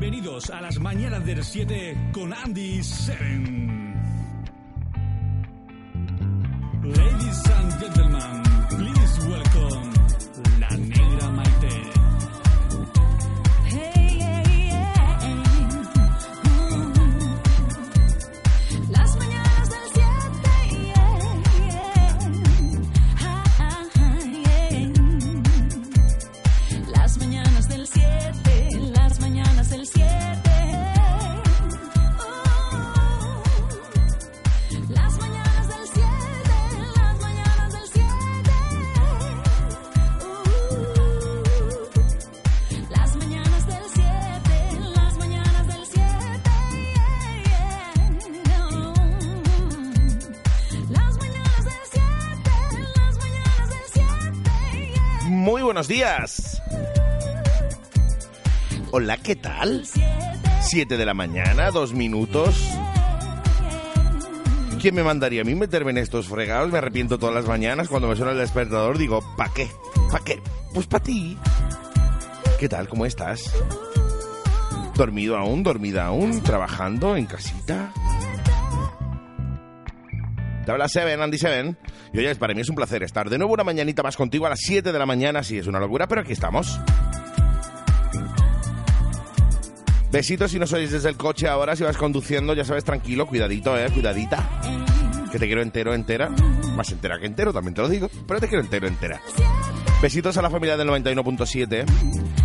Bienvenidos a las mañanas del 7 con Andy 7. Ladies and gentlemen, buenos días. Hola, ¿qué tal? 7 de la mañana, dos minutos. ¿Quién me mandaría a mí meterme en estos fregados? Me arrepiento todas las mañanas cuando me suena el despertador. Digo, ¿pa' qué? ¿Pa' qué? Pues para ti. ¿Qué tal? ¿Cómo estás? ¿Dormido aún? ¿Dormida aún? ¿Trabajando en casita? Te habla Seven, Andy Seven. Y oye, para mí es un placer estar de nuevo una mañanita más contigo a las 7 de la mañana. Sí, es una locura, pero aquí estamos. Besitos si nos oyes desde el coche ahora, si vas conduciendo, ya sabes, tranquilo, cuidadito, eh, cuidadita. Que te quiero entero, entera. Más entera que entero, también te lo digo, pero te quiero entero, entera. Besitos a la familia del 91.7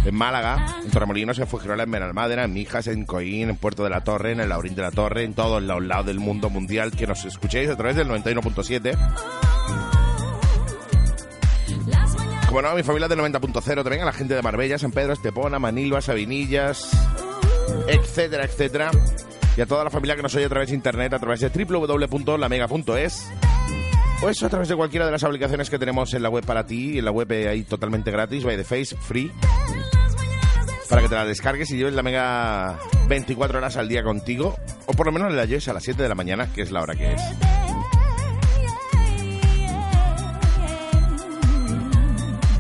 en Málaga, en Torremolinos, en Fujirola, en Benalmádena, en Mijas, en Coín, en Puerto de la Torre, en el Laurín de la Torre, en todos los lados del mundo mundial que nos escuchéis a través del 91.7. Como no, mi familia del 90.0 también, a la gente de Marbella, San Pedro, Estepona, Manilva, Sabinillas, etcétera, etcétera. Y a toda la familia que nos oye a través de internet, a través de www.lamega.es. O eso a través de cualquiera de las aplicaciones que tenemos en la web para ti, en la web eh, ahí totalmente gratis, by the face, free. Para que te la descargues y lleves la mega 24 horas al día contigo. O por lo menos la lleves a las 7 de la mañana, que es la hora que es.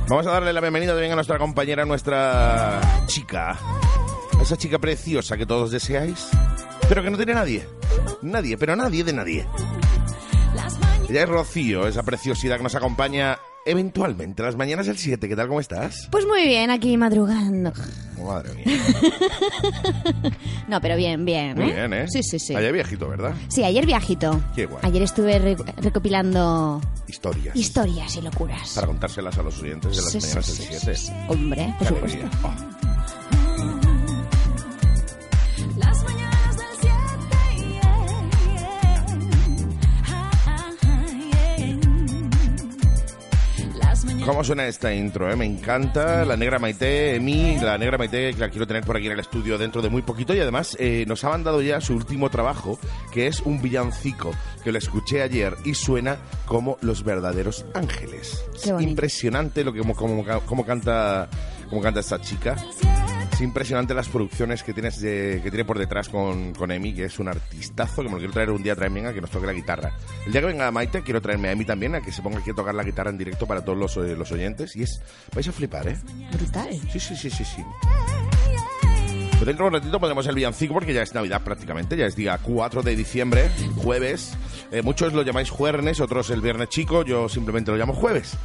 Vamos a darle la bienvenida también a nuestra compañera, nuestra chica. Esa chica preciosa que todos deseáis, pero que no tiene nadie. Nadie, pero nadie de nadie. Ella es Rocío, esa preciosidad que nos acompaña eventualmente las mañanas del 7. ¿Qué tal? ¿Cómo estás? Pues muy bien, aquí madrugando. Madre mía. No, pero bien, bien. Muy bien, ¿eh? Sí, sí, sí. Ayer viejito, ¿verdad? Sí, ayer viajito. Qué guay. Ayer estuve re- recopilando Historias. historias y locuras. Para contárselas a los oyentes de las Sí, mañanas sí, del sí, 7. sí, sí. Hombre, por Qué supuesto. Oh. ¿Cómo suena esta intro? eh? Me encanta. La negra Maite, Emi, la negra Maite, que la quiero tener por aquí en el estudio dentro de muy poquito. Y además eh, nos ha mandado ya su último trabajo, que es un villancico, que lo escuché ayer y suena como Los Verdaderos Ángeles. Qué. Impresionante lo que como, como, como canta como canta esta chica. Es impresionante las producciones que tienes de- que tiene por detrás con, con Emi, que es un artistazo, que me lo quiero traer un día también a que nos toque la guitarra. El día que venga Maite, quiero traerme a Emi también, a que se ponga aquí a tocar la guitarra en directo para todos los, eh, los oyentes. Y es, vais a flipar, ¿eh? Brutal. Sí, sí, sí, sí, sí. Pues dentro de un ratito pondremos el villancico porque ya es Navidad prácticamente, ya es día 4 de diciembre, jueves. Eh, muchos lo llamáis jueves, otros el viernes chico, yo simplemente lo llamo jueves.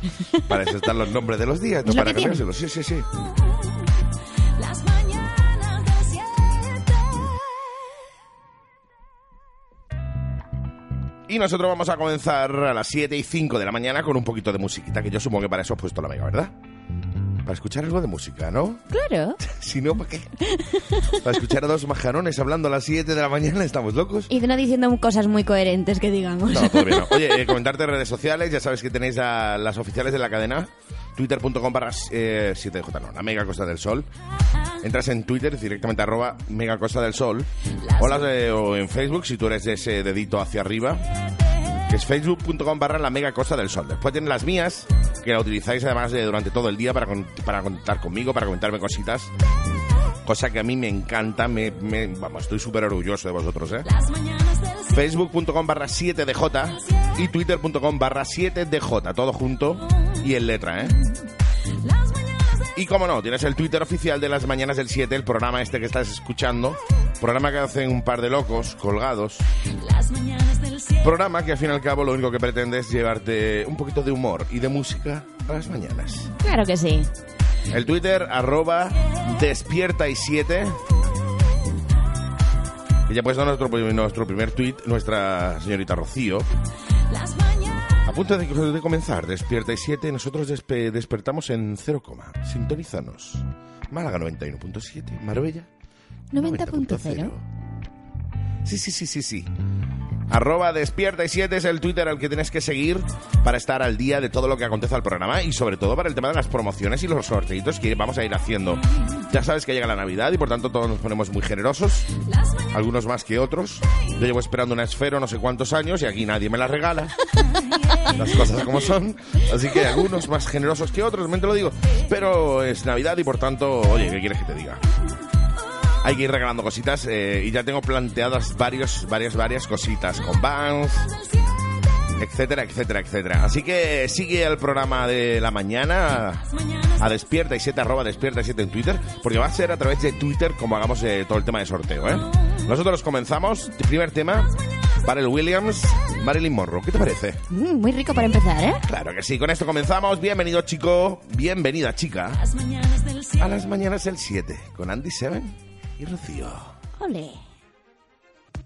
Para eso están los nombres de los días, no para cambiárselos. Sí, sí, sí. Y nosotros vamos a comenzar a las 7 y 5 de la mañana con un poquito de musiquita, que yo supongo que para eso has puesto la mega, ¿verdad? Para escuchar algo de música, ¿no? Claro. Si no, ¿para qué? Para escuchar a dos majarones hablando a las 7 de la mañana, ¿estamos locos? Y no diciendo cosas muy coherentes que digamos. No, todavía no. Oye, eh, comentarte en redes sociales, ya sabes que tenéis a las oficiales de la cadena, twitter.com barra eh, 7J, no, la Mega Costa del Sol. Entras en Twitter directamente arroba Mega Costa del Sol las de- o en Facebook si tú eres de ese dedito hacia arriba que es facebook.com barra la Mega Costa del Sol. Después tienen las mías que la utilizáis además de durante todo el día para, con- para contar conmigo, para comentarme cositas. Cosa que a mí me encanta, me, vamos, estoy súper orgulloso de vosotros, ¿eh? Facebook.com barra 7DJ y Twitter.com barra 7DJ, todo junto y en letra, ¿eh? Y como no, tienes el Twitter oficial de las mañanas del 7, el programa este que estás escuchando, programa que hacen un par de locos colgados, programa que al fin y al cabo lo único que pretende es llevarte un poquito de humor y de música a las mañanas. Claro que sí. El Twitter, arroba despierta y 7. Y ya puesto nuestro, nuestro primer tweet, nuestra señorita Rocío. Las mañanas. A punto de, de comenzar, despierta y 7, nosotros despe- despertamos en 0, sintonízanos. Málaga 91.7, Marbella 90.0. Sí, sí, sí, sí, sí. Arroba despierta y 7 es el Twitter al que tienes que seguir para estar al día de todo lo que acontece al programa y sobre todo para el tema de las promociones y los sorteitos que vamos a ir haciendo. Ya sabes que llega la Navidad y por tanto todos nos ponemos muy generosos, algunos más que otros. Yo llevo esperando una esfero no sé cuántos años y aquí nadie me la regala. Las cosas como son. Así que algunos más generosos que otros, te lo digo. Pero es Navidad y por tanto, oye, ¿qué quieres que te diga? Hay que ir regalando cositas eh, y ya tengo planteadas varios, varias, varias cositas con Vans, etcétera, etcétera, etcétera. Así que sigue el programa de la mañana a despierta y 7 arroba despierta y 7 en Twitter, porque va a ser a través de Twitter como hagamos eh, todo el tema de sorteo, ¿eh? Nosotros comenzamos, primer tema, para el Williams, Marilyn Monroe. ¿Qué te parece? Mm, muy rico para empezar, ¿eh? Claro que sí, con esto comenzamos. Bienvenido chico, bienvenida chica, Las mañanas del cielo. a las mañanas del 7, con Andy Seven y Rocío. Ole.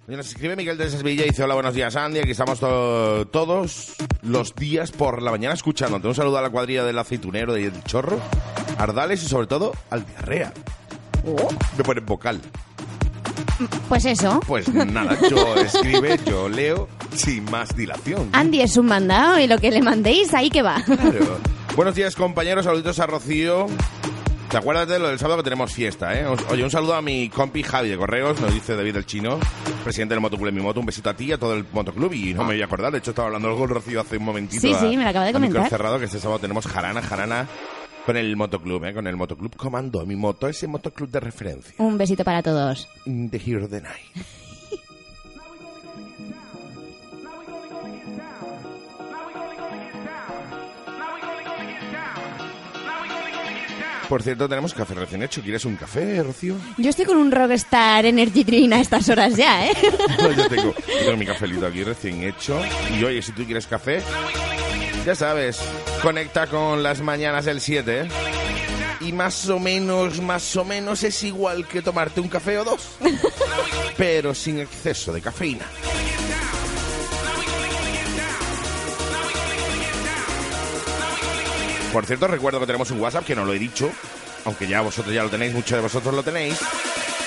Nos escribe Miguel de Sevilla y dice, hola, buenos días Andy, aquí estamos to- todos los días por la mañana escuchándote. Un saludo a la cuadrilla del aceitunero y del chorro, Ardales y sobre todo al diarrea. Me pone vocal. Pues eso. Pues nada, yo escribe, yo leo, sin más dilación. Andy es un mandado y lo que le mandéis, ahí que va. Claro. Buenos días compañeros, saluditos a Rocío. ¿Te acuerdas de lo del sábado que tenemos fiesta, eh? Oye, un saludo a mi compi Javi de Correos, nos dice David el Chino, presidente del Motoclub mi moto. Un besito a ti y a todo el motoclub y no me voy a acordar, de hecho estaba hablando con Rocío hace un momentito. Sí, a- sí, me lo acaba de comentar. cerrado que este sábado tenemos jarana, jarana con el motoclub, eh? Con el motoclub Comando, mi moto, ese motoclub de referencia. Un besito para todos. The Hero of the Night. Por cierto, tenemos café recién hecho. ¿Quieres un café, Rocío? Yo estoy con un Rockstar Energy Drink a estas horas ya, ¿eh? Yo tengo, yo tengo mi cafelito aquí recién hecho. Y oye, si tú quieres café, ya sabes, conecta con las mañanas del 7. ¿eh? Y más o menos, más o menos es igual que tomarte un café o dos. Pero sin exceso de cafeína. Por cierto, recuerdo que tenemos un WhatsApp que no lo he dicho, aunque ya vosotros ya lo tenéis, muchos de vosotros lo tenéis.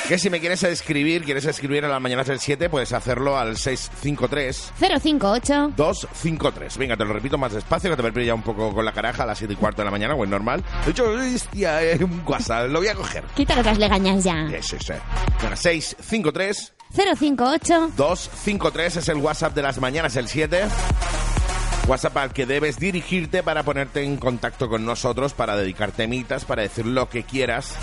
Que si me quieres escribir, quieres escribir a las mañanas del 7, puedes hacerlo al 653 058. 253. Venga, te lo repito más despacio, que te me ya un poco con la caraja a las 7 y cuarto de la mañana, o es normal. De hecho, hostia, eh, un WhatsApp, lo voy a coger. Quítalo las legañas ya. Ese, ese. Venga, 653 058. 253 es el WhatsApp de las mañanas, el 7. WhatsApp al que debes dirigirte para ponerte en contacto con nosotros, para dedicar temitas, para decir lo que quieras.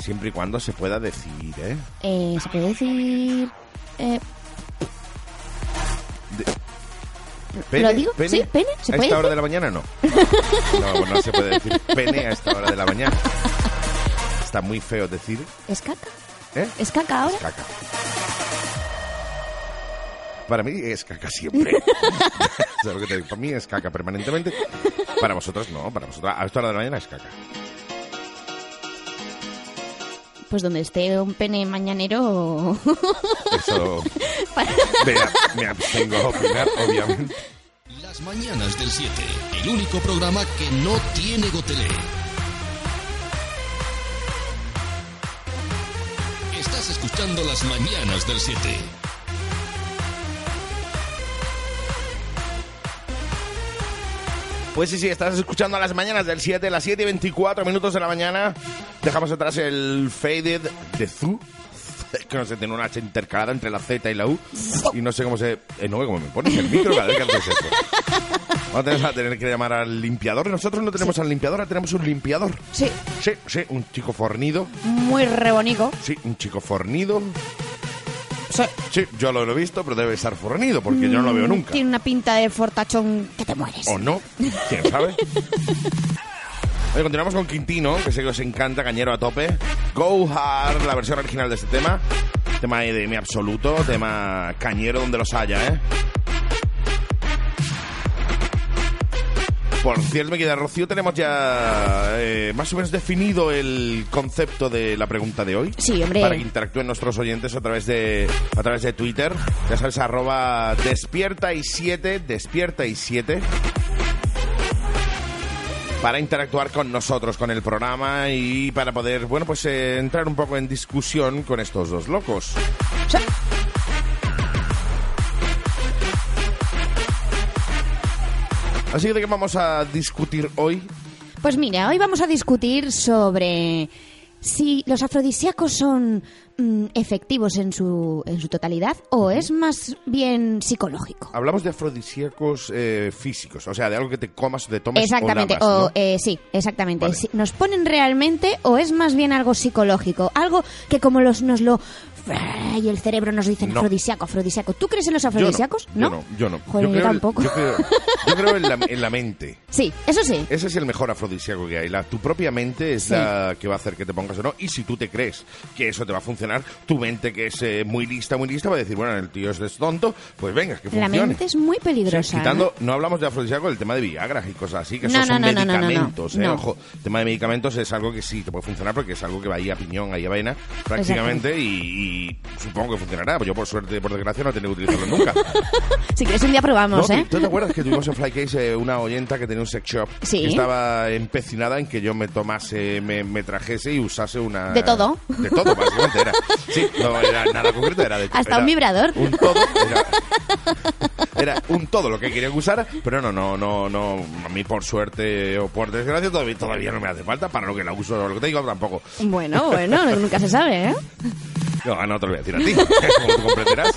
Siempre y cuando se pueda decir, ¿eh? Eh, ¿Se puede decir...? Eh, ¿Lo digo? Sí, pene, ¿se ¿A puede esta hora de la mañana no? No, no se puede decir pene a esta hora de la mañana. Está muy feo decir, ¿Es caca? ¿eh? ¿Es caca ahora? Caca. Para mí es caca siempre. Para mí es caca permanentemente. Para vosotros no, para vosotros a esta hora de la mañana es caca. Pues donde esté un pene mañanero... Eso me, me abstengo a opinar, obviamente. Las mañanas del 7, el único programa que no tiene gotelé. Estás escuchando las mañanas del 7. Pues sí, sí, estás escuchando a las mañanas del 7, las 7 y 24 minutos de la mañana. Dejamos atrás el Faded de Zoo. Que no sé, tiene una H intercalada entre la Z y la U. Y no sé cómo se. Eh, no, cómo me pones el micro cada vez que haces eso. Vamos a tener, que llamar al limpiador. Nosotros no tenemos al limpiador, tenemos un limpiador. Sí, Sí, sí, un chico fornido. muy rebonico. Sí, un chico fornido. Sí. Sí, yo lo he visto, pero debe estar fornido porque yo no lo veo nunca. Tiene una pinta de fortachón que te mueres. ¿O no? ¿Quién sabe? Oye, continuamos con Quintino, que sé que os encanta, cañero a tope. Go Hard, la versión original de este tema. Tema de mi absoluto, tema cañero donde los haya, ¿eh? Por cierto, mi querida Rocío, tenemos ya eh, más o menos definido el concepto de la pregunta de hoy. Sí, hombre. Para que interactúen nuestros oyentes a través de a través de Twitter. Ya sabes, arroba despierta y siete, despierta y siete. Para interactuar con nosotros, con el programa y para poder, bueno, pues eh, entrar un poco en discusión con estos dos locos. Sí. Así que de qué vamos a discutir hoy. Pues mira, hoy vamos a discutir sobre si los afrodisíacos son mm, efectivos en su, en su totalidad o es más bien psicológico. Hablamos de afrodisíacos eh, físicos, o sea, de algo que te comas, te tomes Exactamente, o, lamas, o, ¿no? eh, sí, exactamente. Vale. Si ¿Nos ponen realmente o es más bien algo psicológico? Algo que como los, nos lo... Y el cerebro nos dice No. afrodisíaco, afrodisíaco. ¿Tú crees en los Yo no, afrodisíacos? Yo no, yo no. Joder, yo, creo, tampoco. Yo creo, yo creo en, la, en la mente. Sí, eso sí. Ese es el mejor afrodisíaco que hay. La, tu propia mente es Sí. la que va a hacer que te pongas o no. Y si tú te crees que eso te va a funcionar, tu mente que es eh, muy lista, muy lista, va a decir, bueno, el tío es tonto, pues venga, que La funcione. mente es muy peligrosa. Sí, quitando, no hablamos de afrodisíaco, el tema de Viagra y cosas así, que No, esos son medicamentos. ¿eh? Ojo, el tema de medicamentos es algo que sí te puede funcionar porque es algo que va ahí a piñón, ahí a vaina, prácticamente, y, y supongo que funcionará. Pues yo, por suerte, por desgracia, no he tenido que utilizarlo nunca. Si quieres un día probamos, No, ¿eh? ¿Tú te acuerdas que tuvimos en Flycase eh, una oyenta que tenía un sex shop? Sí. Que estaba empecinada en que yo me tomase, me, me trajese y usase una... De todo. De todo, básicamente era. Sí, no era nada concreto, era de Hasta era un vibrador. Un todo. Era, era un todo lo que quería que usara, pero no, no, no, no. A mí, por suerte o por desgracia, todavía, todavía no me hace falta. Para lo que la uso, lo que te digo, tampoco. Bueno, bueno, nunca se sabe, ¿eh? No, no te lo voy a decir a ti, como tú comprenderás.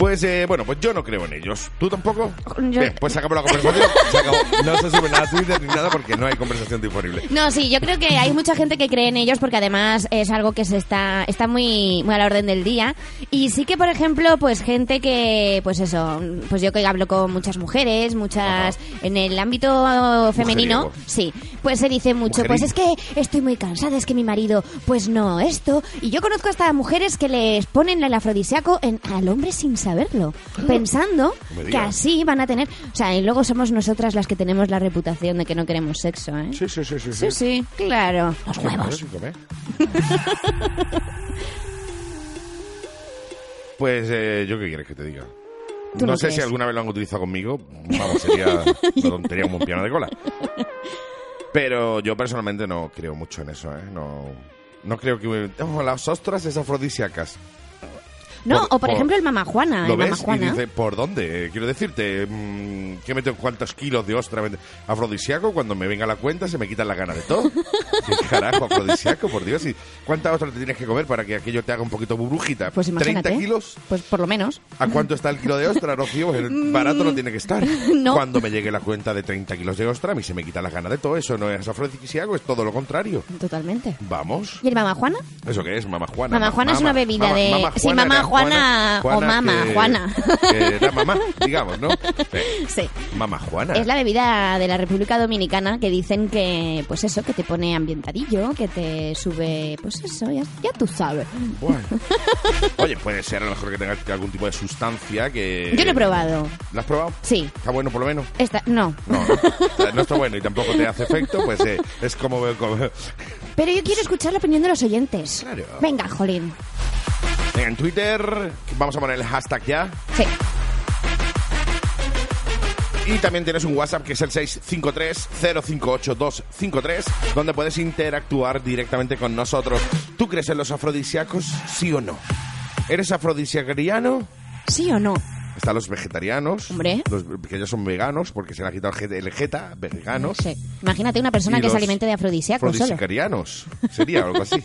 Pues eh, bueno, pues yo no creo en ellos. ¿Tú tampoco? Yo- Bien, pues se acabó la conversación. Se acabó. No se sube nada a Twitter ni nada porque no hay conversación disponible. No, sí, yo creo que hay mucha gente que cree en ellos porque además es algo que se está está muy muy a la orden del día y sí que por ejemplo, pues gente que pues eso, pues yo que hablo con muchas mujeres, muchas en el ámbito femenino, Mujeriego. sí, pues se dice mucho, pues es que estoy muy cansada, es que mi marido pues no esto y yo conozco hasta mujeres que les ponen el afrodisíaco en, al hombre sin saberlo, pensando que así van a tener, o sea, y luego somos nosotras las que tenemos la reputación de que no queremos sexo, ¿eh? Sí, sí, sí, sí. Sí, sí, claro. Los huevos. Pues eh, yo qué quieres que te diga. No no sé si alguna vez lo han utilizado conmigo. Vamos, sería una tontería como un piano de cola. Pero yo personalmente no creo mucho en eso, ¿eh? No, no creo que... Oh, las ostras es afrodisíacas. No, Por- o por, por- ejemplo el mamajuana. ¿Lo el ves? Y mamajuana. dice, ¿por dónde? Eh, quiero decirte, mm, ¿qué meto cuántos kilos de ostra? vende? ¿Afrodisíaco? Cuando me venga la cuenta se me quitan la gana de todo. ¿Qué carajo, afrodisíaco? Por Dios. ¿Y cuánta ostra te tienes que comer para que aquello te haga un poquito burbujita? Pues imagínate. ¿30 kilos? Pues por lo menos. ¿A cuánto está el kilo de ostra, Rocío? El barato no tiene que estar. no. Cuando me llegue la cuenta de 30 kilos de ostra, a mí se me quita la gana de todo. Eso no es afrodisíaco, es todo lo contrario. Totalmente. Vamos. ¿Y el mamajuana? ¿Eso qué es? Mama Juana. Mama Juana es una bebida de- sí, Mama Juana o Mama que- Juana. que era mamá, digamos, ¿no? Sí. Sí. Mama Juana. Es la bebida de la República Dominicana que dicen que, pues eso, que te pone ambientadillo, que te sube, pues eso, ya, ya tú sabes. Bueno. Oye, puede ser a lo mejor que tenga algún tipo de sustancia que... Yo lo he probado. ¿Lo has probado? Sí. ¿Está bueno por lo menos? Esta, no. No, no, no está bueno y tampoco te hace efecto, pues eh, es como, como- Pero yo quiero escuchar la opinión de los oyentes. Claro. Venga, Jolín. En Twitter vamos a poner el hashtag ya. Sí. Y también tienes un WhatsApp que es el 653-058-253, donde puedes interactuar directamente con nosotros. ¿Tú crees en los afrodisíacos, sí o no? ¿Eres afrodisíacriano? ¿Sí o no? Están los vegetarianos. Hombre. Los que ellos son veganos porque se le ha quitado el jeta- veganos. Sí. Imagínate una persona Y que se alimente de afrodisíacos solo. Afrodisicarianos. Sería algo así.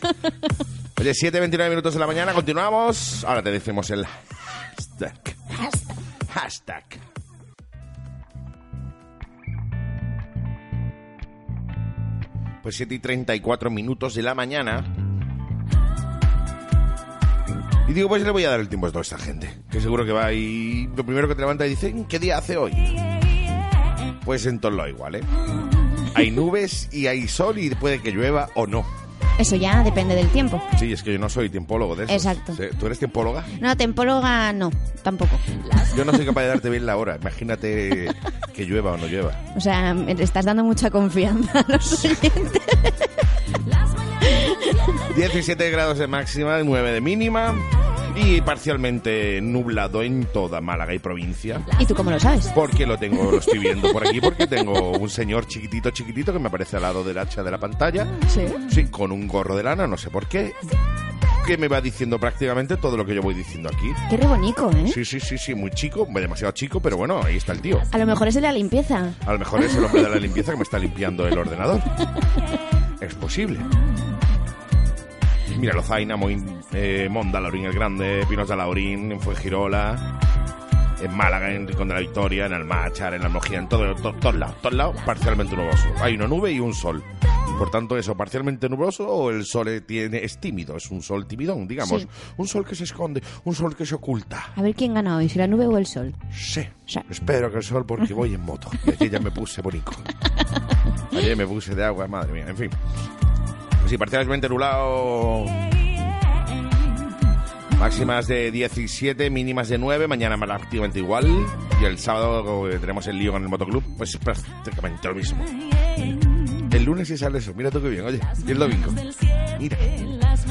Oye, 7.29 minutos de la mañana, continuamos. Ahora te decimos el hashtag. Hashtag. Pues 7 y 34 minutos de la mañana. Y digo, pues le voy a dar el tiempo a toda esta gente. Que seguro que va y lo primero que te levanta y dice, ¿qué día hace hoy? Pues en todo lo igual, ¿eh? Hay nubes y hay sol y puede que llueva o no. Eso ya depende del tiempo. Sí, es que yo no soy tiempólogo de eso. Exacto. ¿Tú eres tiempóloga? No, tempóloga no, tampoco. Yo no soy capaz de darte bien la hora. Imagínate que llueva o no llueva. O sea, me estás dando mucha confianza a los oyentes. 17 grados de máxima, 9 de mínima y parcialmente nublado en toda Málaga y provincia. ¿Y tú cómo lo sabes? Porque lo tengo, lo estoy viendo por aquí, porque tengo un señor chiquitito, chiquitito que me aparece al lado derecha de la pantalla. Sí. Sí, con un gorro de lana, no sé por qué. Que me va diciendo prácticamente todo lo que yo voy diciendo aquí. Qué rebonico, ¿eh? Sí, sí, sí, sí, muy chico, demasiado chico, pero bueno, ahí está el tío. A lo mejor es de la limpieza. A lo mejor es el hombre de la limpieza que me está limpiando el ordenador. Es posible. Mira, Lozaina, Moin, eh, Monda, Laurín el Grande, Pinos de Laurín, en Fuengirola, en Málaga, en Rincón de la Victoria, en Almachar, en Almojía, en todo, to- todos lados, todos lados, parcialmente nuboso. Hay una nube y un sol. Por tanto, eso, parcialmente nuboso o el sol tiene, es tímido, es un sol timidón, digamos. Sí. Un sol que se esconde, un sol que se oculta. A ver quién gana hoy, si la nube o el sol. Sí. Sí. Espero que el sol porque voy en moto. Y ayer ya me puse bonito. Ayer me puse de agua, madre mía. En fin. Pues sí, parcialmente nublado. Máximas de 17, mínimas de 9. Mañana prácticamente igual. Y el sábado eh, tenemos el lío con el motoclub. Pues prácticamente lo mismo. El lunes sí sale eso. Mira tú qué bien, oye. Y el domingo.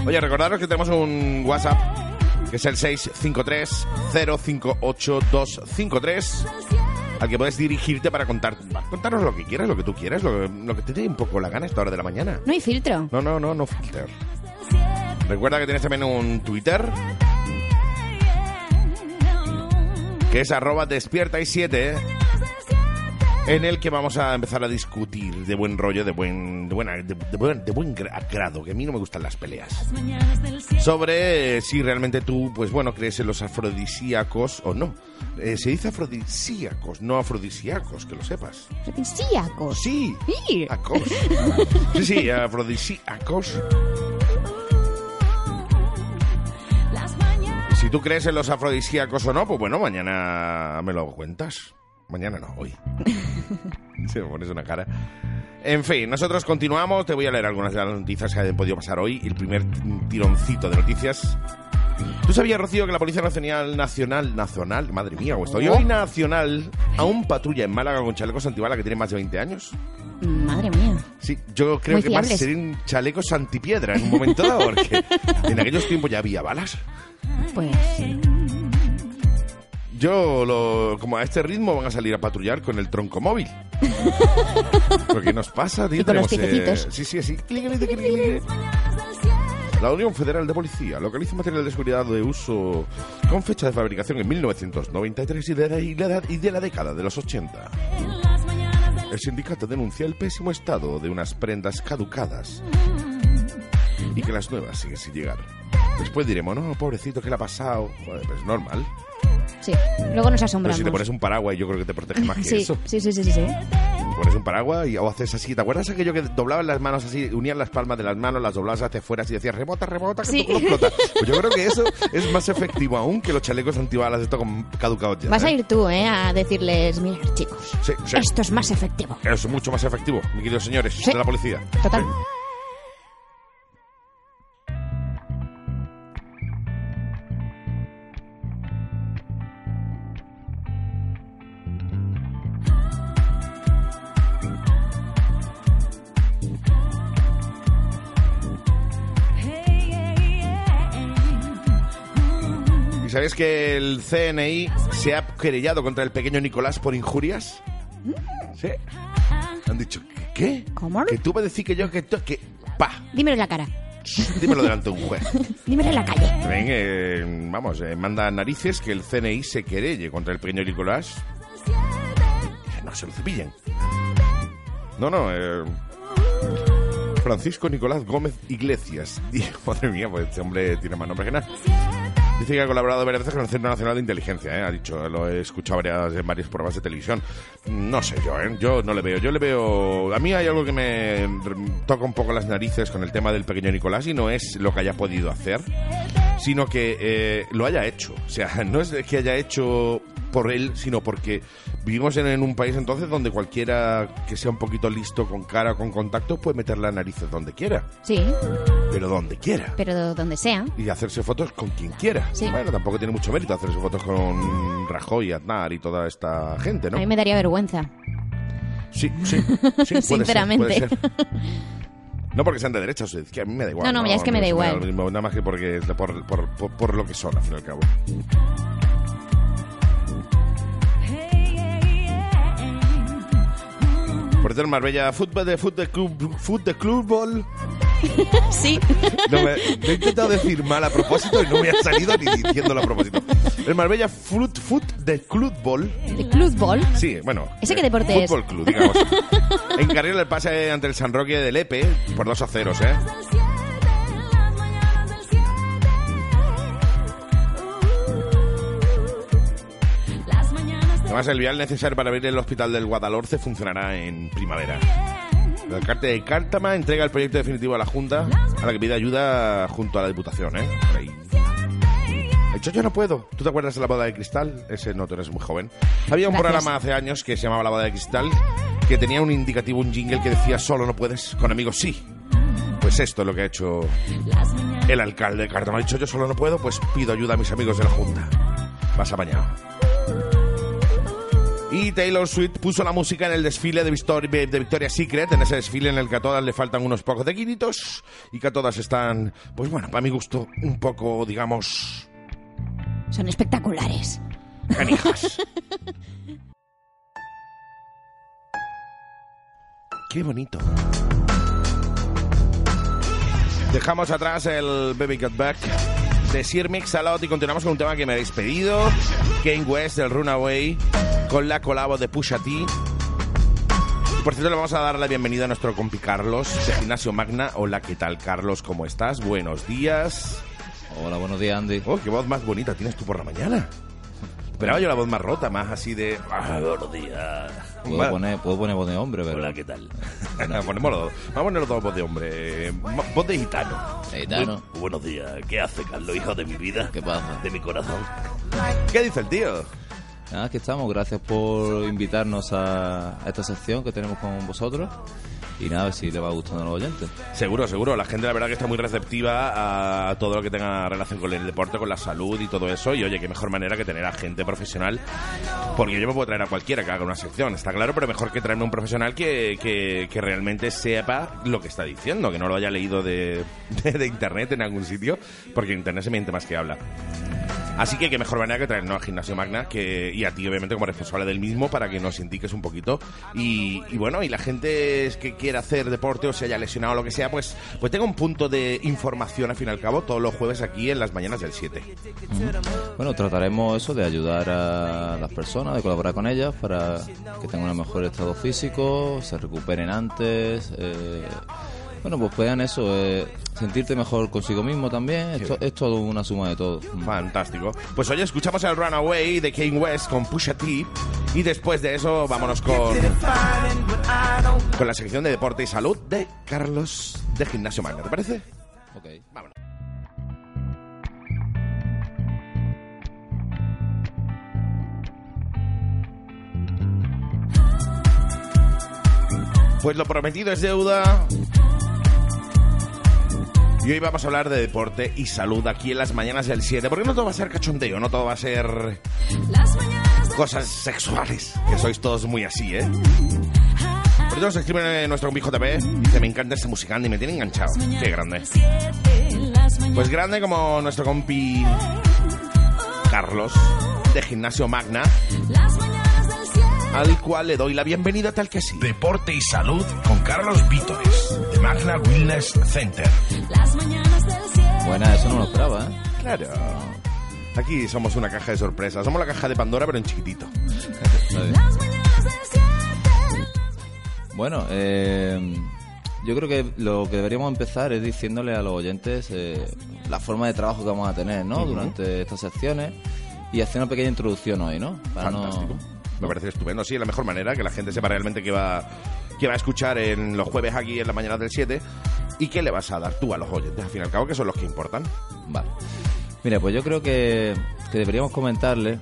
Oye, recordaros que tenemos un WhatsApp que es el 653-058-253 al que puedes dirigirte para contar, contarnos lo que quieras, lo que tú quieras, lo, lo que te dé un poco la gana a esta hora de la mañana. No hay filtro. No, no, no, no filter. Recuerda que tienes también un Twitter que es arroba despierta y 7 en el que vamos a empezar a discutir de buen rollo, de buen, de buena, de, de buen, de buen gra- grado, que a mí no me gustan las peleas, sobre eh, si realmente tú, pues bueno, crees en los afrodisíacos o no. Eh, se dice afrodisíacos, no afrodisíacos, que lo sepas. Afrodisíacos. Sí, Sí. acos. Sí, sí, afrodisíacos. Si tú crees en los afrodisíacos o no, pues bueno, mañana me lo cuentas. Mañana no, hoy. Se me pones una cara. En fin, nosotros continuamos. Te voy a leer algunas de las noticias que han podido pasar hoy. El primer tironcito de noticias. ¿Tú sabías, Rocío, que la Policía Nacional, Nacional, Nacional, madre mía, o estoy hoy nacional, aún patrulla en Málaga con chalecos antibala que tiene más de 20 años? Madre mía. Sí, yo creo Muy que más fiables. serían chalecos antipiedra en un momento dado, porque en aquellos tiempos ya había balas. Pues Yo, lo, como a este ritmo, van a salir a patrullar con el tronco móvil. Porque nos pasa, tío. Y con los piquecitos. sí, sí, clic. La Unión Federal de Policía localiza material de seguridad de uso con fecha de fabricación en 1993 y de, la- y de y de la década de los 80. El sindicato denuncia el pésimo estado de unas prendas caducadas y que las nuevas siguen sin llegar. Después diremos, no, pobrecito, ¿qué le ha pasado? Joder, pues es normal. Sí. Luego nos Pero asombramos. si te pones un paraguas, yo creo que te protege más que sí, eso. sí, sí, sí, sí, pones un paraguas y o haces así. ¿Te acuerdas aquello que doblaban las manos así, unían las palmas de las manos, las doblabas hacia afuera y decías rebota, rebota, que Sí. culo explota? Pues yo creo que eso es más efectivo aún que los chalecos antibalas de esto con caducados ya. Vas a ¿eh? ir tú, ¿eh? A decirles, mira, chicos, Sí, sí. esto es más efectivo. Es mucho más efectivo, mi queridos señores de la policía. Total. Sí. ¿Y sabéis que el CNI se ha querellado contra el pequeño Nicolás por injurias? Sí. Han dicho, ¿qué? ¿Cómo? Que tú vas a decir que yo, que tú, que... Pa. Dímelo en la cara. Dímelo delante de un juez. Dímelo en la calle. También, eh, vamos, eh, manda narices que el CNI se querelle contra el pequeño Nicolás. No se lo cepillen. No, no, eh, Francisco Nicolás Gómez Iglesias. Madre mía, pues este hombre tiene más nombre que nada. Dice que ha colaborado varias veces con el Centro Nacional de Inteligencia, ¿eh? ha dicho, lo he escuchado varias, en varios programas de televisión. No sé yo, ¿eh? yo no le veo, yo le veo... A mí hay algo que me toca un poco las narices con el tema del pequeño Nicolás y no es lo que haya podido hacer, sino que eh, lo haya hecho. O sea, no es que haya hecho por él, sino porque vivimos en, en un país entonces donde cualquiera que sea un poquito listo con cara o con contacto puede meter las narices donde quiera, Sí, pero donde quiera pero donde sea. y hacerse fotos con quien quiera. Sí. Bueno, tampoco tiene mucho mérito hacerse fotos con Rajoy, Aznar y toda esta gente, ¿no? A mí me daría vergüenza. Sí, sí, sí, puede ser, Sinceramente. puede ser. No porque sean de derecha o de izquierda, a mí me da igual. No, no, ya es que me da igual. nada más que porque por, por, por, por lo que son, al fin y al cabo. Por Marbella Fútbol de Fútbol Club, Fútbol de Clubbol. Sí. No, me, he intentado decir mal a propósito y no me ha salido ni diciéndolo a propósito. El Marbella Fruit Foot de Clubbol. De Clubball. Sí, bueno. ¿Ese qué deporte es? Fútbol Club, digamos. Encarrila el pase ante el San Roque del Epe por 2 a 0, ¿eh? Además, el vial necesario para abrir el hospital del Guadalhorce funcionará en primavera. El alcalde de Cártama entrega el proyecto definitivo a la Junta, a la que pide ayuda junto a la Diputación, ¿eh? Dicho, yo no puedo. ¿Tú te acuerdas de la boda de cristal? Ese no, tú eres muy joven. Había un Gracias. programa hace años que se llamaba La boda de cristal, que tenía un indicativo, un jingle que decía, solo no puedes, con amigos sí. Pues esto es lo que ha hecho el alcalde de Cártama. Ha dicho, yo solo no puedo, pues pido ayuda a mis amigos de la Junta. Vas apañado. Y Taylor Swift puso la música en el desfile de, Victor- de Victoria's Secret, en ese desfile en el que a todas le faltan unos pocos de quinitos y que a todas están, pues bueno, para mi gusto, un poco, digamos, Son espectaculares. canijas. Qué bonito. Dejamos atrás el Baby Got Back de Sir Mix-a-Lot y continuamos con un tema que me habéis pedido. Kane West del Runaway con la colabo de Pusha T. Por cierto, le vamos a dar la bienvenida a nuestro compi Carlos de Gimnasio Magna. Hola, ¿qué tal, Carlos? ¿Cómo estás? Buenos días. Hola, buenos días, Andy. Oh, qué voz más bonita tienes tú por la mañana. Esperaba yo la voz más rota, más así de... Ah, buenos días. Puedo poner, puedo poner voz de hombre, pero... Hola, ¿qué tal? Ponemos los dos. Vamos a poner los dos voz de hombre. Voz de gitano. Gitano. Bu- buenos días. ¿Qué hace, Carlos, hijo de mi vida? ¿Qué pasa? De mi corazón. ¿Qué dice el tío? Nada, aquí estamos. Gracias por invitarnos a, esta sección que tenemos con vosotros. Y nada, a ver si le va gustando a los oyentes. Seguro, seguro. La gente, la verdad, que está muy receptiva a todo lo que tenga relación con el deporte, con la salud y todo eso. Y oye, qué mejor manera que tener a gente profesional. Porque yo me puedo traer a cualquiera que haga una sección, está claro, pero mejor que traerme un profesional que, que, realmente sepa lo que está diciendo, que no lo haya leído de, de, de internet en algún sitio, porque internet se miente más que habla. Así que qué mejor manera que traernos a Gimnasio Magna que, y a ti, obviamente, como responsable del mismo, para que nos indiques un poquito. Y, y bueno, y la gente que quiera hacer deporte o se haya lesionado o lo que sea, pues, pues tenga un punto de información, al fin y al cabo, todos los jueves aquí en las mañanas del 7. Bueno, trataremos eso de ayudar a las personas, de colaborar con ellas para que tengan un mejor estado físico, se recuperen antes. eh, bueno, pues puedan eso, eh, sentirte mejor consigo mismo también. Esto, es todo una suma de todo. Fantástico. Pues oye, escuchamos el Runaway de Kane West con Pusha T. Y después de eso, vámonos con, con la sección de deporte y salud de Carlos de Gimnasio Magna. ¿Te parece? Ok. Vámonos. Pues lo prometido es deuda. Y hoy vamos a hablar de deporte y salud aquí en las mañanas del 7. Porque no todo va a ser cachondeo, no todo va a ser cosas sexuales. Que sois todos muy así, ¿eh? Por eso nos escribe en nuestro compi JP. Dice, me encanta este musical y me tiene enganchado. Qué grande. Pues grande como nuestro compi Carlos de Gimnasio Magna, al cual le doy la bienvenida tal que sí. Deporte y salud con Carlos Vítores, de Magna. Wellness Center. Las mañanas del 7. Buena, eso no lo esperaba, ¿eh? Claro. Aquí somos una caja de sorpresas. Somos la caja de Pandora, pero en chiquitito. Las mañanas del 7. Bueno, eh, yo creo que lo que deberíamos empezar es diciéndole a los oyentes eh, la forma de trabajo que vamos a tener, ¿no? Durante estas secciones y hacer una pequeña introducción hoy, ¿no? Para no- Fantástico. Me parece estupendo. Sí, es la mejor manera que la gente sepa realmente qué va, qué va a escuchar en los jueves aquí en la mañana del 7 y qué le vas a dar tú a los oyentes, al fin y al cabo, que son los que importan. Vale. Mira, pues yo creo que, que deberíamos comentarle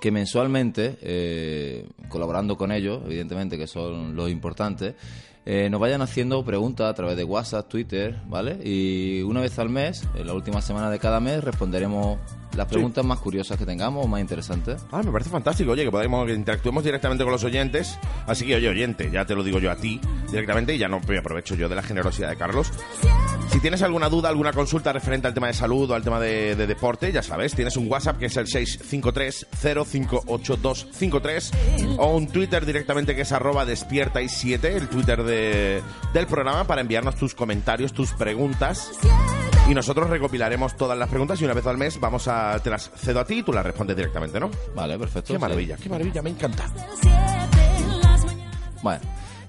que mensualmente, eh, colaborando con ellos, evidentemente que son los importantes, eh, nos vayan haciendo preguntas a través de WhatsApp, Twitter, ¿vale? Y una vez al mes, en la última semana de cada mes, responderemos las preguntas más curiosas que tengamos o más interesantes. Ah, me parece fantástico, oye, que podamos que interactuemos directamente con los oyentes. Así que, oye, oyente, ya te lo digo yo a ti directamente y ya no me aprovecho yo de la generosidad de Carlos. Si tienes alguna duda, alguna consulta referente al tema de salud o al tema de, de deporte, ya sabes, tienes un WhatsApp que es el 653-058253 o un Twitter directamente que es arroba despierta y 7, el Twitter de, del programa, para enviarnos tus comentarios, tus preguntas. Y nosotros recopilaremos todas las preguntas y una vez al mes vamos a te las cedo a ti y tú las respondes directamente, ¿no? Vale, perfecto. Qué sí. maravilla, qué maravilla, me encanta. Bueno,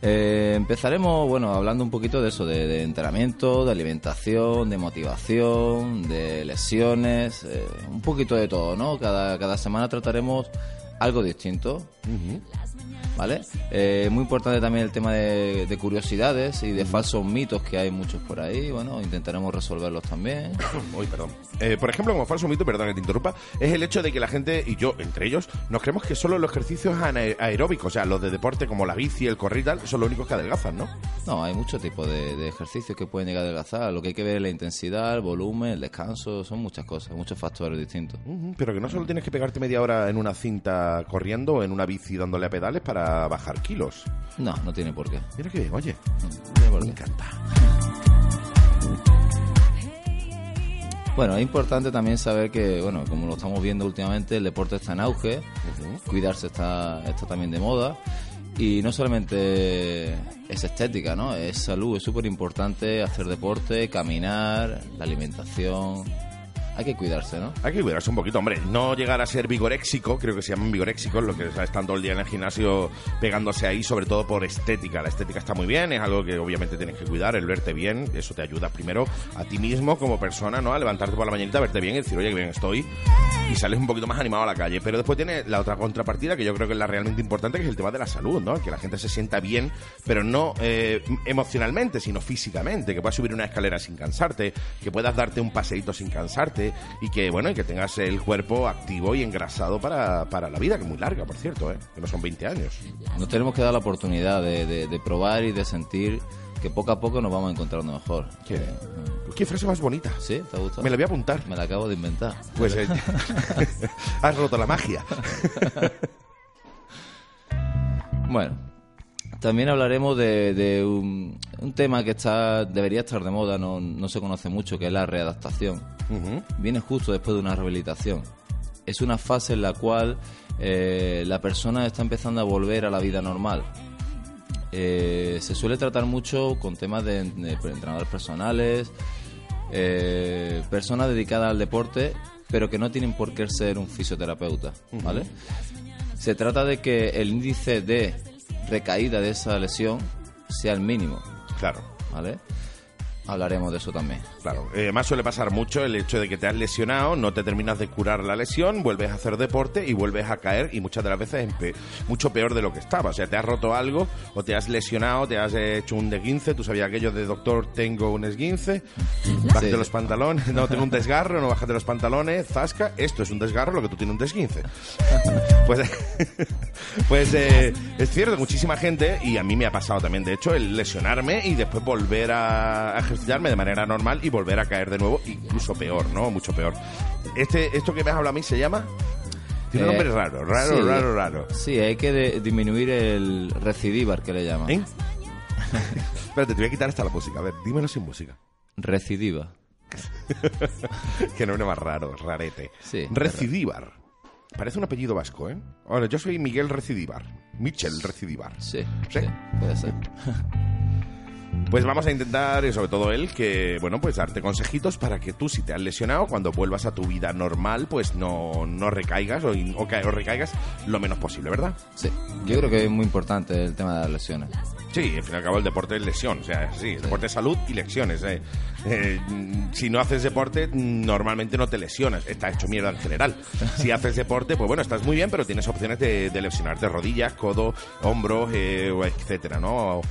eh, empezaremos, bueno, hablando un poquito de eso, de, entrenamiento, de alimentación, de motivación, de lesiones, eh, un poquito de todo, ¿no? Cada, cada semana trataremos algo distinto. ¿Vale? Eh, muy importante también el tema de, de curiosidades y de falsos mitos que hay muchos por ahí. Bueno, intentaremos resolverlos también. Uy, perdón. Eh, por ejemplo, como falso mito, perdón que te interrumpa, es el hecho de que la gente, y yo entre ellos, nos creemos que solo los ejercicios aeróbicos, o sea, los de deporte como la bici, el correr y tal, son los únicos que adelgazan, ¿no? No, hay muchos tipos de, de ejercicios que pueden llegar a adelgazar. Lo que hay que ver es la intensidad, el volumen, el descanso, son muchas cosas, muchos factores distintos. Pero que no solo tienes que pegarte media hora en una cinta corriendo o en una bici dándole a pedales para bajar kilos. No, no tiene por qué. Mira que bien, oye, No me encanta. Bueno, es importante también saber que, bueno, como lo estamos viendo últimamente, el deporte está en auge, cuidarse está, está también de moda. Y no solamente es estética, ¿no? Es salud, es súper importante hacer deporte, caminar, la alimentación. Hay que cuidarse, ¿no? Hay que cuidarse un poquito, hombre. No llegar a ser vigoréxico, creo que se llaman vigoréxicos, lo que están todo el día en el gimnasio pegándose ahí, sobre todo por estética. La estética está muy bien, es algo que obviamente tienes que cuidar, el verte bien. Eso te ayuda primero a ti mismo como persona, ¿no? A levantarte por la mañanita, verte bien y decir, oye, que bien estoy. Y sales un poquito más animado a la calle. Pero después tiene la otra contrapartida, que yo creo que es la realmente importante, que es el tema de la salud, ¿no? Que la gente se sienta bien, pero no eh, emocionalmente, sino físicamente. Que puedas subir una escalera sin cansarte, que puedas darte un paseíto sin cansarte y que, bueno, y que tengas el cuerpo activo y engrasado para, para la vida, que es muy larga, por cierto, ¿eh? Que no son 20 años. Nos tenemos que dar la oportunidad de, de- de probar y de sentir que poco a poco nos vamos encontrando mejor. ¿Qué, Eh, qué frase más bonita. ¿Sí? ¿Te ha gustado? Me la voy a apuntar. Me la acabo de inventar. Pues eh, has roto la magia. Bueno, también hablaremos de, de un, un tema que está debería estar de moda, no, no se conoce mucho, que es la readaptación. Viene justo después de una rehabilitación. Es una fase en la cual eh, la persona está empezando a volver a la vida normal. Eh, se suele tratar mucho con temas de, de entrenadores personales, eh, personas dedicadas al deporte, pero que no tienen por qué ser un fisioterapeuta, ¿vale? Se trata de que el índice de recaída de esa lesión sea el mínimo, Claro. ¿vale? Hablaremos de eso también. Claro, eh, más suele pasar mucho el hecho de que te has lesionado, no te terminas de curar la lesión, vuelves a hacer deporte y vuelves a caer y muchas de las veces pe- mucho peor de lo que estaba. O sea, te has roto algo o te has lesionado, te has hecho un desguince, tú sabías aquello de doctor, tengo un esguince, bájate Sí. los pantalones, no tengo un desgarro, no bájate los pantalones, zasca, esto es un desgarro, lo que tú tienes un desguince. Pues, pues eh, es cierto, muchísima gente, y a mí me ha pasado también, de hecho, el lesionarme y después volver a, a ejercitarme de manera normal y volver a caer de nuevo, incluso peor, ¿no? Mucho peor. Este, ¿Esto que me has hablado a mí se llama? Tiene un Eh, nombre raro, raro, sí. raro, raro. Sí, hay que de- disminuir el recidivar que le llaman. ¿Eh? Espérate, te voy a quitar hasta la música. A ver, dímelo sin música. Recidiva. Qué nombre más raro, rarete. Sí, Recidívar. Parece un apellido vasco, ¿eh? Ahora, yo soy Miguel Recidívar. Michel Recidívar. Sí, ¿Sí? sí, puede ser. Pues vamos a intentar, y sobre todo él, que, bueno, pues darte consejitos para que tú, si te has lesionado, cuando vuelvas a tu vida normal, pues no, no recaigas o, o, o recaigas lo menos posible, ¿verdad? Sí, yo creo que es muy importante el tema de las lesiones. Sí, al fin y al cabo el deporte es lesión, o sea, sí, el deporte es salud y lesiones. eh. Eh, si no haces deporte, normalmente no te lesionas, está hecho mierda en general. Si haces deporte, pues bueno, estás muy bien, pero tienes opciones de, lesionarte rodillas, codo, hombro, eh, etcétera, ¿no?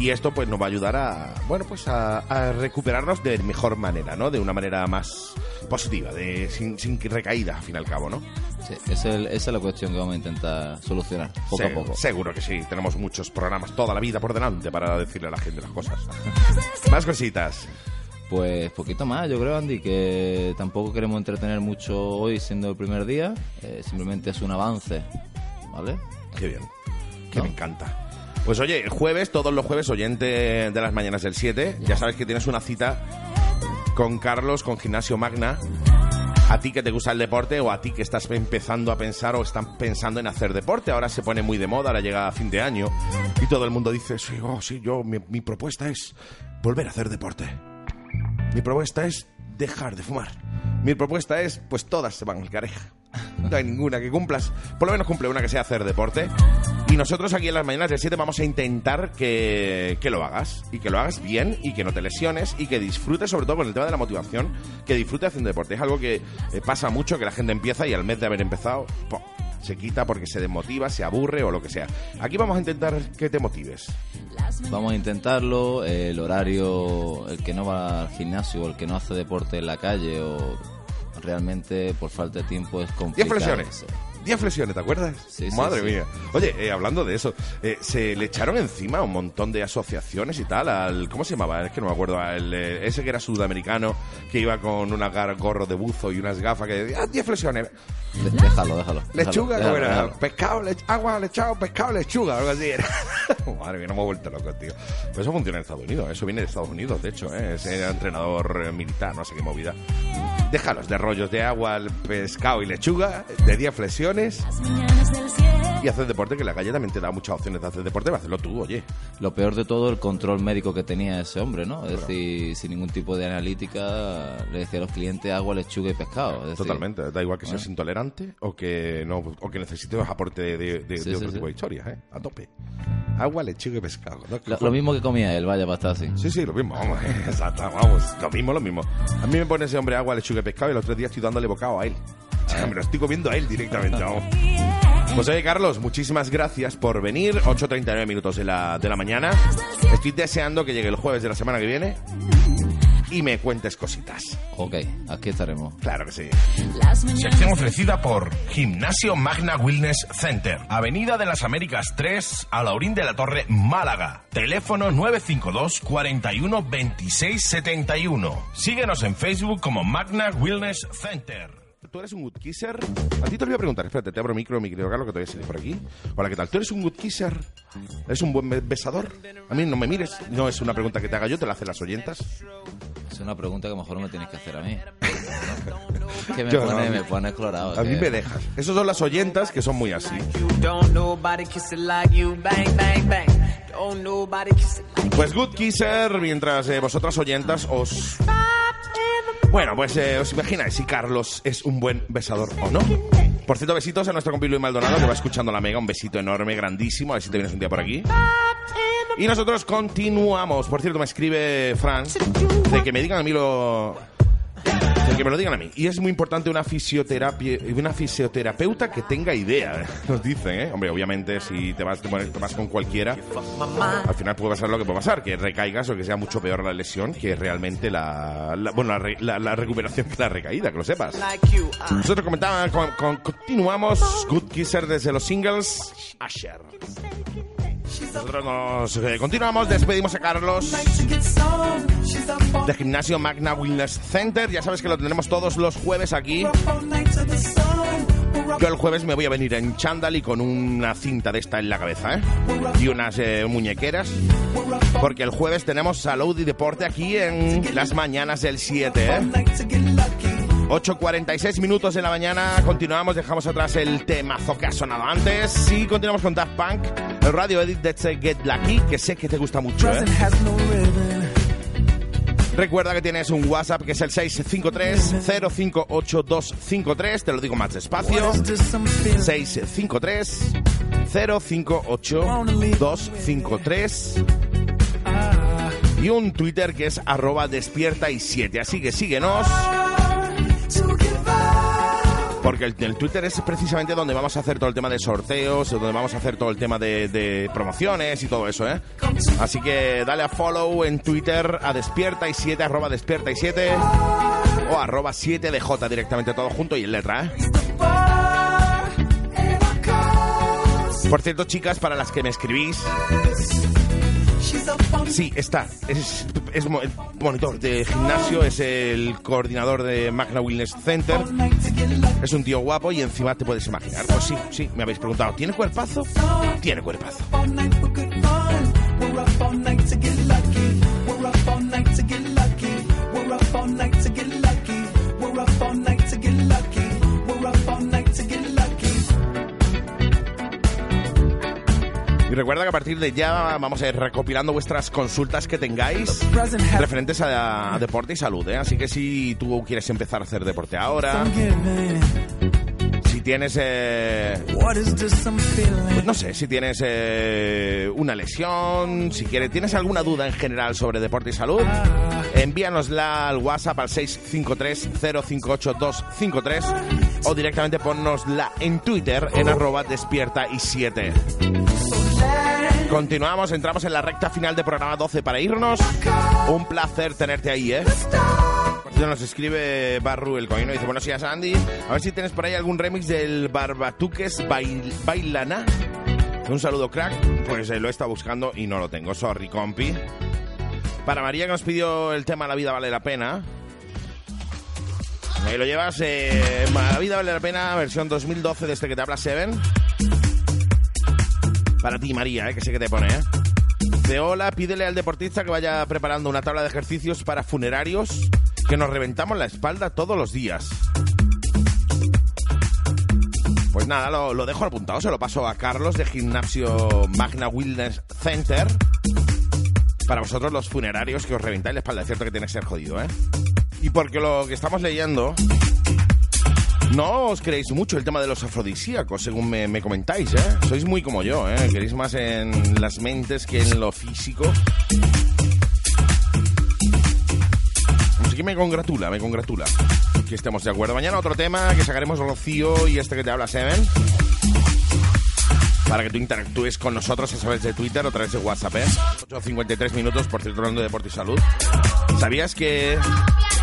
Y esto pues nos va a ayudar a, bueno, pues a, recuperarnos de mejor manera, ¿no? De una manera más positiva, de sin, sin recaída, al fin y al cabo, ¿no? Sí, esa es, esa es la cuestión que vamos a intentar solucionar poco Se- a poco. Seguro que sí. Tenemos muchos programas toda la vida por delante para decirle a la gente las cosas. Más cositas. Pues poquito más, yo creo, Andy, que tampoco queremos entretener mucho hoy siendo el primer día, eh, simplemente es un avance, ¿vale? Qué bien. Que ¿No? me encanta. Pues oye, el jueves, todos los jueves, oyente de las mañanas del 7, ya sabes que tienes una cita con Carlos, con Gimnasio Magna. A ti que te gusta el deporte o a ti que estás empezando a pensar o están pensando en hacer deporte. Ahora se pone muy de moda, ahora llega a fin de año y todo el mundo dice, sí, oh, sí, yo, mi, mi propuesta es volver a hacer deporte. Mi propuesta es dejar de fumar. Mi propuesta es, pues todas se van al careja. No hay ninguna que cumplas. Por lo menos cumple una que sea hacer deporte. Y nosotros aquí en las mañanas del 7 vamos a intentar que, que lo hagas. Y que lo hagas bien y que no te lesiones y que disfrutes, sobre todo con el tema de la motivación, que disfrutes haciendo deporte. Es algo que eh, pasa mucho, que la gente empieza y al mes de haber empezado, se quita porque se desmotiva, se aburre o lo que sea. Aquí vamos a intentar que te motives. Vamos a intentarlo, eh, el horario, el que no va al gimnasio el que no hace deporte en la calle o realmente por falta de tiempo es 10 complicado. flexiones. 10 flexiones, ¿te acuerdas? Sí, sí, Madre sí. mía. Oye, eh, hablando de eso, eh, se le echaron encima un montón de asociaciones y tal al... ¿Cómo se llamaba? Es que no me acuerdo. al, eh, ese que era sudamericano, que iba con gar- gorro de buzo y unas gafas que decía, ah, 10 flexiones. De- Déjalo, déjalo. Lechuga, déjalo, ¿cómo era? déjalo. Pescado, lech- agua, lechado, pescado, lechuga, algo así era. Madre mía, no me he vuelto loco, tío. Pero eso funciona en Estados Unidos, eso viene de Estados Unidos, de hecho, ¿eh? Ese entrenador militar, no sé qué movida. Déjalos de rollos de agua, pescado y lechuga, de 10 flexiones y hacer deporte, que la calle también te da muchas opciones de hacer deporte, va a hacerlo tú, oye. Lo peor de todo, el control médico que tenía ese hombre, ¿no? Es decir, sin ningún tipo de analítica, le decía a los clientes agua, lechuga y pescado. Es decir, Totalmente, da igual que seas intolerante o que no o que necesites aporte de, de- de- Sí, de sí, otro sí. tipo de historias, ¿eh? A tope. Agua, lechuga y pescado. ¿no? Lo, lo mismo que comía él, vaya, para estar así. Sí, sí, lo mismo, vamos, exacto, vamos, lo mismo, lo mismo. A mí me pone ese hombre agua, lechuga y pescado y los tres días estoy dándole bocado a él. Sea, me lo estoy comiendo a él directamente, vamos. Pues oye, Carlos, muchísimas gracias por venir. 8.39 minutos de la, de la mañana. Estoy deseando que llegue el jueves de la semana que viene y me cuentes cositas. Ok, aquí estaremos. Claro que sí. Sección ofrecida por Gimnasio Magna Wellness Center, Avenida de las Américas 3, a Laurín de la Torre, Málaga. Teléfono 952 41 26 71. Síguenos en Facebook como Magna Wellness Center. ¿Tú eres un good kisser? A ti te lo voy a preguntar. Espérate, te abro micro, mi querido Carlos, que te voy a salir por aquí. Hola, ¿qué tal? ¿Tú eres un good kisser? ¿Eres un buen be- besador? A mí no me mires. No es una pregunta que te haga yo, te la hacen las oyentas. Es una pregunta que a lo mejor me tienes que hacer a mí. que me Yo no, pone, a mí- me pone colorado. A mí que- me dejas. Esas son las oyentas que son muy así. Pues Good Kisser, mientras eh, vosotras oyentas os... Bueno, pues eh, os imagináis si Carlos es un buen besador o no. Por cierto, besitos a nuestro compi Luis Maldonado que va escuchando la mega. Un besito enorme, grandísimo. A ver si te vienes un día por aquí. Y nosotros continuamos. Por cierto, me escribe Fran de que me digan a mí lo... Que me lo digan a mí. Y es muy importante una fisioterapia, una fisioterapeuta que tenga idea, ¿eh? nos dicen, ¿eh? Hombre, obviamente si te vas, te pones- te vas con cualquiera, al final puede pasar lo que puede pasar, que recaigas o que sea mucho peor la lesión que realmente la, la- bueno, la, la- la recuperación que la recaída, que lo sepas. Nosotros comentábamos, con- con- continuamos Good Kisser desde los singles Asher. Nosotros nos eh, continuamos, despedimos a Carlos de Gimnasio Magna Wellness Center. Ya sabes que lo tendremos todos los jueves aquí. Yo el jueves me voy a venir en chándal y con una cinta de esta en la cabeza, ¿eh? Y unas eh, muñequeras. Porque el jueves tenemos salud y deporte aquí en las mañanas del 7, ¿eh? 8.46 minutos de la mañana, continuamos, dejamos atrás el temazo que ha sonado antes y continuamos con Daft Punk. El radio edit de este Get Lucky, que sé que te gusta mucho, ¿eh? Recuerda que tienes un WhatsApp que es el 653-058253, te lo digo más despacio. 653-058-253. Y un Twitter que es arroba despierta y 7. Así que síguenos. Porque el, Twitter es precisamente donde vamos a hacer todo el tema de sorteos, donde vamos a hacer todo el tema de, de promociones y todo eso, ¿eh? Así que dale a follow en Twitter a despierta y 7, arroba despierta y 7 o arroba 7 de J directamente todo junto y en letra, ¿eh? Por cierto, chicas, para las que me escribís, Sí, está. Es, es monitor de gimnasio, es el coordinador de Magna Wellness Center. Es un tío guapo y encima te puedes imaginar. Pues sí, sí, me habéis preguntado, ¿tiene cuerpazo? Tiene cuerpazo. Recuerda que a partir de ya vamos a ir recopilando vuestras consultas que tengáis referentes a, deporte y salud. ¿eh? Así que si tú quieres empezar a hacer deporte ahora, si tienes, eh, pues no sé, si tienes eh, una lesión, si quieres, tienes alguna duda en general sobre deporte y salud, envíanosla al WhatsApp al 653-058-253 o directamente ponnosla en Twitter en arroba despierta y 7. Continuamos, entramos en la recta final de programa 12 para irnos. Un placer tenerte ahí, ¿eh? Nos escribe Barru el coino, dice, buenos días Andy, a ver si tienes por ahí algún remix del Barbatuques Bail- Bailana. Un saludo crack, pues eh, lo he estado buscando y no lo tengo, sorry compi. Para María que nos pidió el tema La vida vale la pena. Ahí lo llevas, eh, La vida vale la pena, versión 2012 de este que te habla Seven. Para ti, María, ¿eh? que sé que te pone, ¿eh? De hola, pídele al deportista que vaya preparando una tabla de ejercicios para funerarios que nos reventamos la espalda todos los días. Pues nada, lo, dejo apuntado, se lo paso a Carlos de Gimnasio Magna Wellness Center. Para vosotros los funerarios que os reventáis la espalda, es cierto que tiene que ser jodido, ¿eh? Y porque lo que estamos leyendo no os creéis mucho el tema de los afrodisíacos, según me, me comentáis, ¿eh? Sois muy como yo, ¿eh? Queréis más en las mentes que en lo físico. Así que me congratula, me congratula que estemos de acuerdo. Mañana otro tema que sacaremos Rocío y este que te habla Seven. Para que tú interactúes con nosotros a través de Twitter o a través de WhatsApp, ¿eh? 8.53 minutos, por cierto, hablando de deporte y salud. ¿Sabías que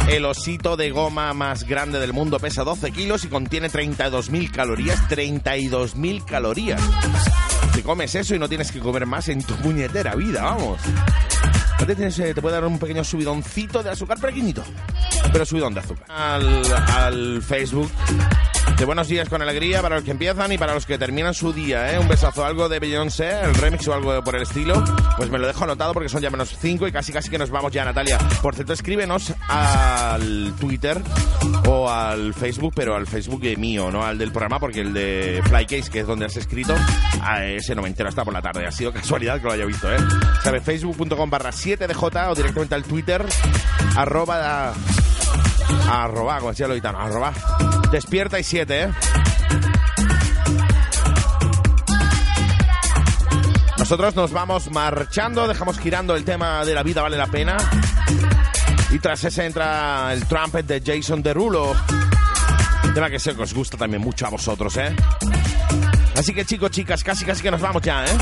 el osito de goma más grande del mundo pesa 12 kilos y contiene 32.000 calorías? 32.000 calorías. Te comes eso y no tienes que comer más en tu puñetera vida, vamos. Te, tienes, eh, te puede dar un pequeño subidoncito de azúcar, pequeñito, pero subidón de azúcar. Al, al Facebook de Buenos Días con Alegría para los que empiezan y para los que terminan su día, ¿eh? Un besazo, algo de Beyoncé, el remix o algo por el estilo. Pues me lo dejo anotado porque son ya menos 5 y casi casi que nos vamos ya, Natalia. Por cierto, escríbenos al Twitter o al Facebook, pero al Facebook mío, no al del programa, porque el de Flycase, que es donde has escrito, a ese no me entero hasta por la tarde. Ha sido casualidad que lo haya visto, ¿eh? ¿Sabes? Facebook.com barra 7DJ o directamente al Twitter, arroba Arroba, como decía lo gitano, arroba. Despierta y siete, ¿eh? Nosotros nos vamos marchando, dejamos girando el tema de la vida vale la pena. Y tras ese entra el trumpet de Jason Derulo. Tema que sé que os gusta también mucho a vosotros, ¿eh? Así que chicos, chicas, casi casi que nos vamos ya, ¿eh?